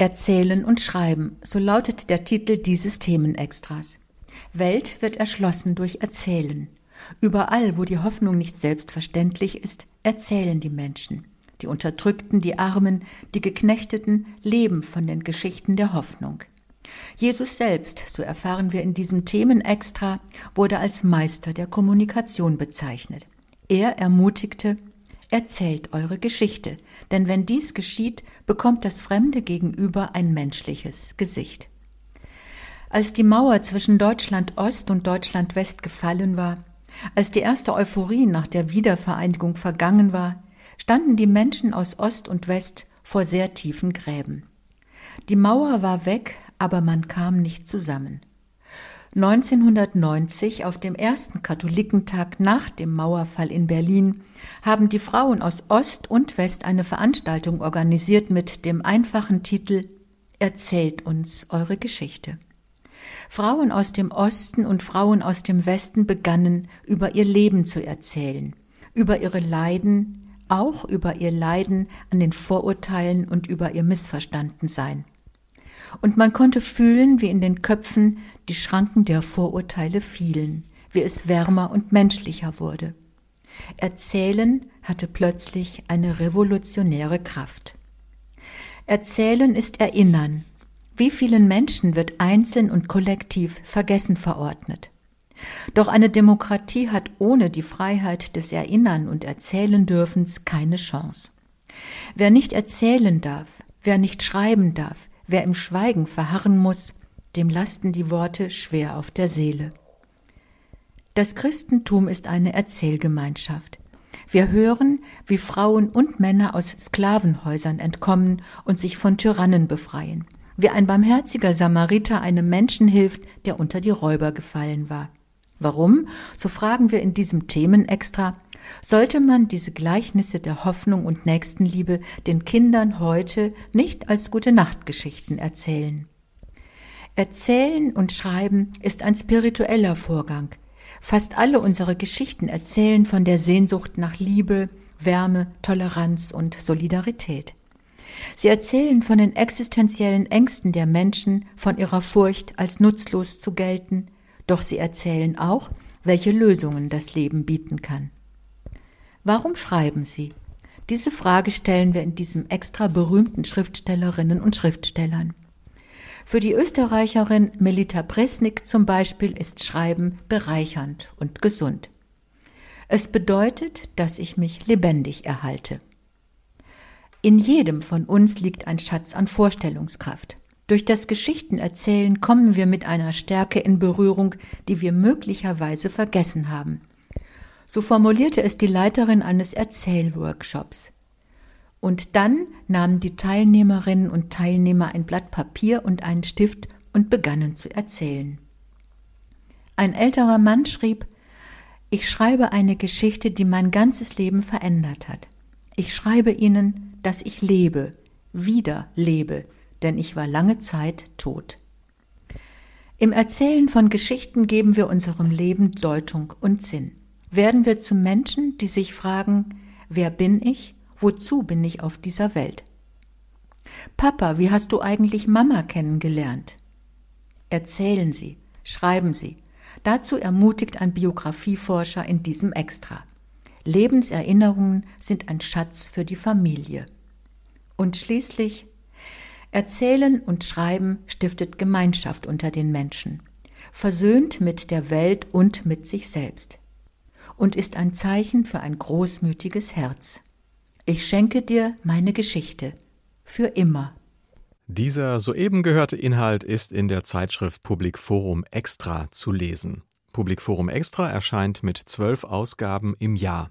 Erzählen und Schreiben, so lautet der Titel dieses Themenextras. Welt wird erschlossen durch Erzählen. Überall, wo die Hoffnung nicht selbstverständlich ist, erzählen die Menschen. Die Unterdrückten, die Armen, die Geknechteten leben von den Geschichten der Hoffnung. Jesus selbst, so erfahren wir in diesem Themenextra, wurde als Meister der Kommunikation bezeichnet. Er ermutigte, erzählt eure Geschichte, denn wenn dies geschieht, bekommt das fremde Gegenüber ein menschliches Gesicht. Als die Mauer zwischen Deutschland Ost und Deutschland West gefallen war, als die erste Euphorie nach der Wiedervereinigung vergangen war, standen die Menschen aus Ost und West vor sehr tiefen Gräben. Die Mauer war weg, aber man kam nicht zusammen. 1990, auf dem ersten Katholikentag nach dem Mauerfall in Berlin, haben die Frauen aus Ost und West eine Veranstaltung organisiert mit dem einfachen Titel Erzählt uns eure Geschichte. Frauen aus dem Osten und Frauen aus dem Westen begannen, über ihr Leben zu erzählen, über ihre Leiden, auch über ihr Leiden an den Vorurteilen und über ihr Missverstandensein und man konnte fühlen, wie in den Köpfen die Schranken der Vorurteile fielen, wie es wärmer und menschlicher wurde. Erzählen hatte plötzlich eine revolutionäre Kraft. Erzählen ist Erinnern. Wie vielen Menschen wird einzeln und kollektiv Vergessen verordnet? Doch eine Demokratie hat ohne die Freiheit des Erinnern und Erzählen dürfens keine Chance. Wer nicht erzählen darf, wer nicht schreiben darf, Wer im Schweigen verharren muss, dem lasten die Worte schwer auf der Seele. Das Christentum ist eine Erzählgemeinschaft. Wir hören, wie Frauen und Männer aus Sklavenhäusern entkommen und sich von Tyrannen befreien, wie ein barmherziger Samariter einem Menschen hilft, der unter die Räuber gefallen war. Warum? So fragen wir in diesem Themenextra, sollte man diese Gleichnisse der Hoffnung und Nächstenliebe den Kindern heute nicht als gute Nachtgeschichten erzählen. Erzählen und Schreiben ist ein spiritueller Vorgang. Fast alle unsere Geschichten erzählen von der Sehnsucht nach Liebe, Wärme, Toleranz und Solidarität. Sie erzählen von den existenziellen Ängsten der Menschen, von ihrer Furcht, als nutzlos zu gelten, doch sie erzählen auch, welche Lösungen das Leben bieten kann. Warum schreiben Sie? Diese Frage stellen wir in diesem extra berühmten Schriftstellerinnen und Schriftstellern. Für die Österreicherin Melita Presnik zum Beispiel ist Schreiben bereichernd und gesund. Es bedeutet, dass ich mich lebendig erhalte. In jedem von uns liegt ein Schatz an Vorstellungskraft. Durch das Geschichtenerzählen kommen wir mit einer Stärke in Berührung, die wir möglicherweise vergessen haben. So formulierte es die Leiterin eines Erzählworkshops. Und dann nahmen die Teilnehmerinnen und Teilnehmer ein Blatt Papier und einen Stift und begannen zu erzählen. Ein älterer Mann schrieb, ich schreibe eine Geschichte, die mein ganzes Leben verändert hat. Ich schreibe Ihnen, dass ich lebe, wieder lebe, denn ich war lange Zeit tot. Im Erzählen von Geschichten geben wir unserem Leben Deutung und Sinn werden wir zu Menschen, die sich fragen, wer bin ich, wozu bin ich auf dieser Welt? Papa, wie hast du eigentlich Mama kennengelernt? Erzählen Sie, schreiben Sie. Dazu ermutigt ein Biografieforscher in diesem Extra. Lebenserinnerungen sind ein Schatz für die Familie. Und schließlich, Erzählen und Schreiben stiftet Gemeinschaft unter den Menschen, versöhnt mit der Welt und mit sich selbst und ist ein Zeichen für ein großmütiges Herz. Ich schenke dir meine Geschichte für immer. Dieser soeben gehörte Inhalt ist in der Zeitschrift Public Forum Extra zu lesen. Public Forum Extra erscheint mit zwölf Ausgaben im Jahr.